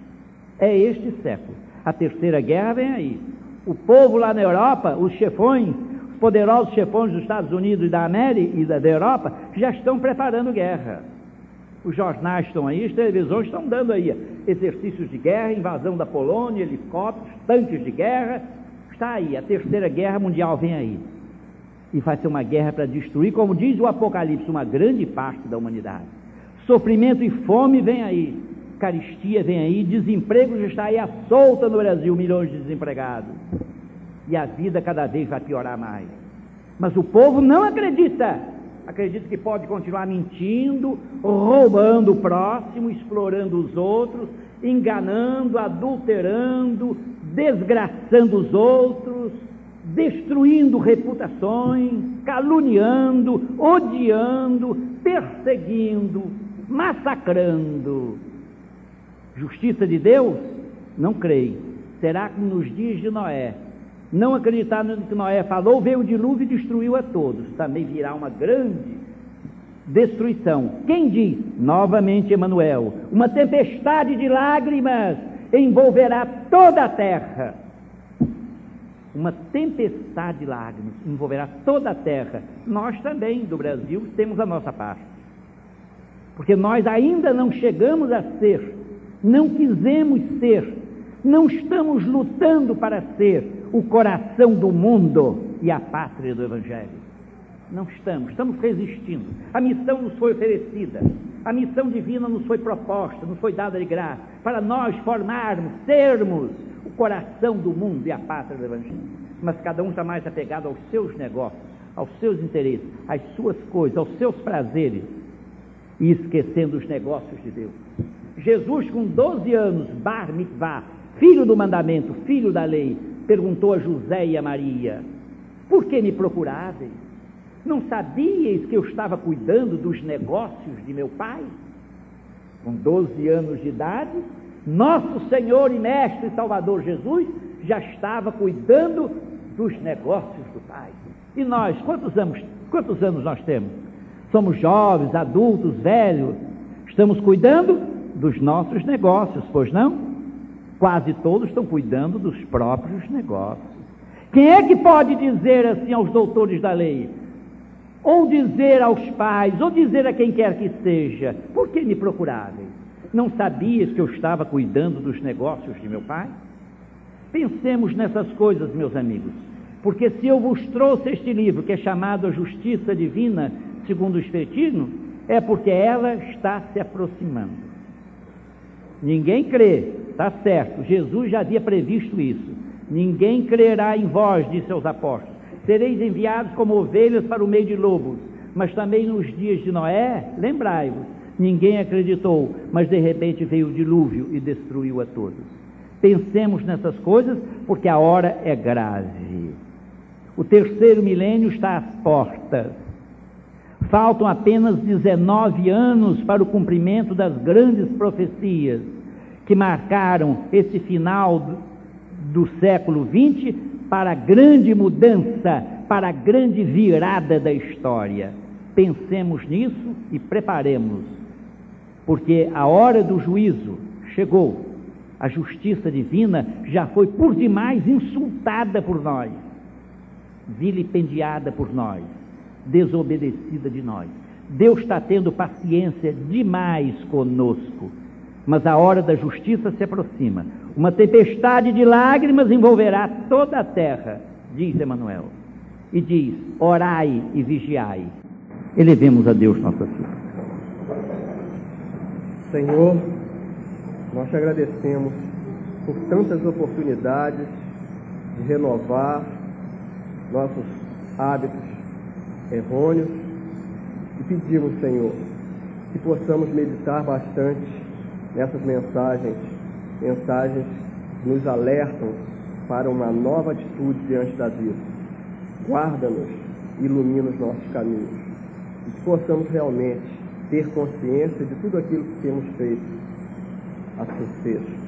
É este século. A terceira guerra vem aí. O povo lá na Europa, os chefões, poderosos chefões dos Estados Unidos e da América e da, da Europa já estão preparando guerra. Os jornais estão aí, as televisões estão dando aí exercícios de guerra, invasão da Polônia, helicópteros, tanques de guerra. Está aí, a terceira guerra mundial vem aí. E vai ser uma guerra para destruir, como diz o Apocalipse, uma grande parte da humanidade. Sofrimento e fome vem aí. Caristia vem aí, desemprego já está aí à solta no Brasil, milhões de desempregados e a vida cada vez vai piorar mais. Mas o povo não acredita. Acredita que pode continuar mentindo, roubando o próximo, explorando os outros, enganando, adulterando, desgraçando os outros, destruindo reputações, caluniando, odiando, perseguindo, massacrando. Justiça de Deus? Não creio. Será que nos dias de Noé, não acreditar no que Noé falou, veio o dilúvio e destruiu a todos. Também virá uma grande destruição. Quem diz? Novamente Emanuel, uma tempestade de lágrimas envolverá toda a terra. Uma tempestade de lágrimas envolverá toda a terra. Nós também, do Brasil, temos a nossa parte. Porque nós ainda não chegamos a ser, não quisemos ser, não estamos lutando para ser o coração do mundo e a pátria do Evangelho. Não estamos, estamos resistindo. A missão nos foi oferecida, a missão divina nos foi proposta, nos foi dada de graça, para nós formarmos, sermos o coração do mundo e a pátria do Evangelho. Mas cada um está mais apegado aos seus negócios, aos seus interesses, às suas coisas, aos seus prazeres, e esquecendo os negócios de Deus. Jesus, com 12 anos, bar mitzvah, filho do mandamento, filho da lei, perguntou a José e a Maria: Por que me procuráveis? Não sabíeis que eu estava cuidando dos negócios de meu pai? Com 12 anos de idade, nosso Senhor e Mestre e Salvador Jesus já estava cuidando dos negócios do Pai. E nós, quantos anos, quantos anos nós temos? Somos jovens, adultos, velhos. Estamos cuidando dos nossos negócios, pois não? Quase todos estão cuidando dos próprios negócios. Quem é que pode dizer assim aos doutores da lei? Ou dizer aos pais, ou dizer a quem quer que seja, por que me procuraram? Não sabias que eu estava cuidando dos negócios de meu pai? Pensemos nessas coisas, meus amigos, porque se eu vos trouxe este livro, que é chamado A Justiça Divina, segundo o Espiritismo, é porque ela está se aproximando. Ninguém crê, está certo, Jesus já havia previsto isso. Ninguém crerá em vós, disse aos apóstolos. Sereis enviados como ovelhas para o meio de lobos. Mas também nos dias de Noé, lembrai-vos, Ninguém acreditou, mas de repente veio o dilúvio e destruiu a todos. Pensemos nessas coisas, porque a hora é grave. O terceiro milênio está às portas. Faltam apenas 19 anos para o cumprimento das grandes profecias que marcaram esse final do, século XX para a grande mudança, para a grande virada da história. Pensemos nisso e preparemos porque a hora do juízo chegou. A justiça divina já foi por demais insultada por nós, vilipendiada por nós, desobedecida de nós. Deus está tendo paciência demais conosco, mas a hora da justiça se aproxima. Uma tempestade de lágrimas envolverá toda a terra, diz Emanuel. E diz: orai e vigiai. Elevemos a Deus nossa vida. Senhor, nós te agradecemos por tantas oportunidades de renovar nossos hábitos errôneos e pedimos, Senhor, que possamos meditar bastante nessas mensagens, mensagens nos alertam para uma nova atitude diante da vida. Guarda-nos, ilumina os nossos caminhos e que possamos realmente ter consciência de tudo aquilo que temos feito a sucesso.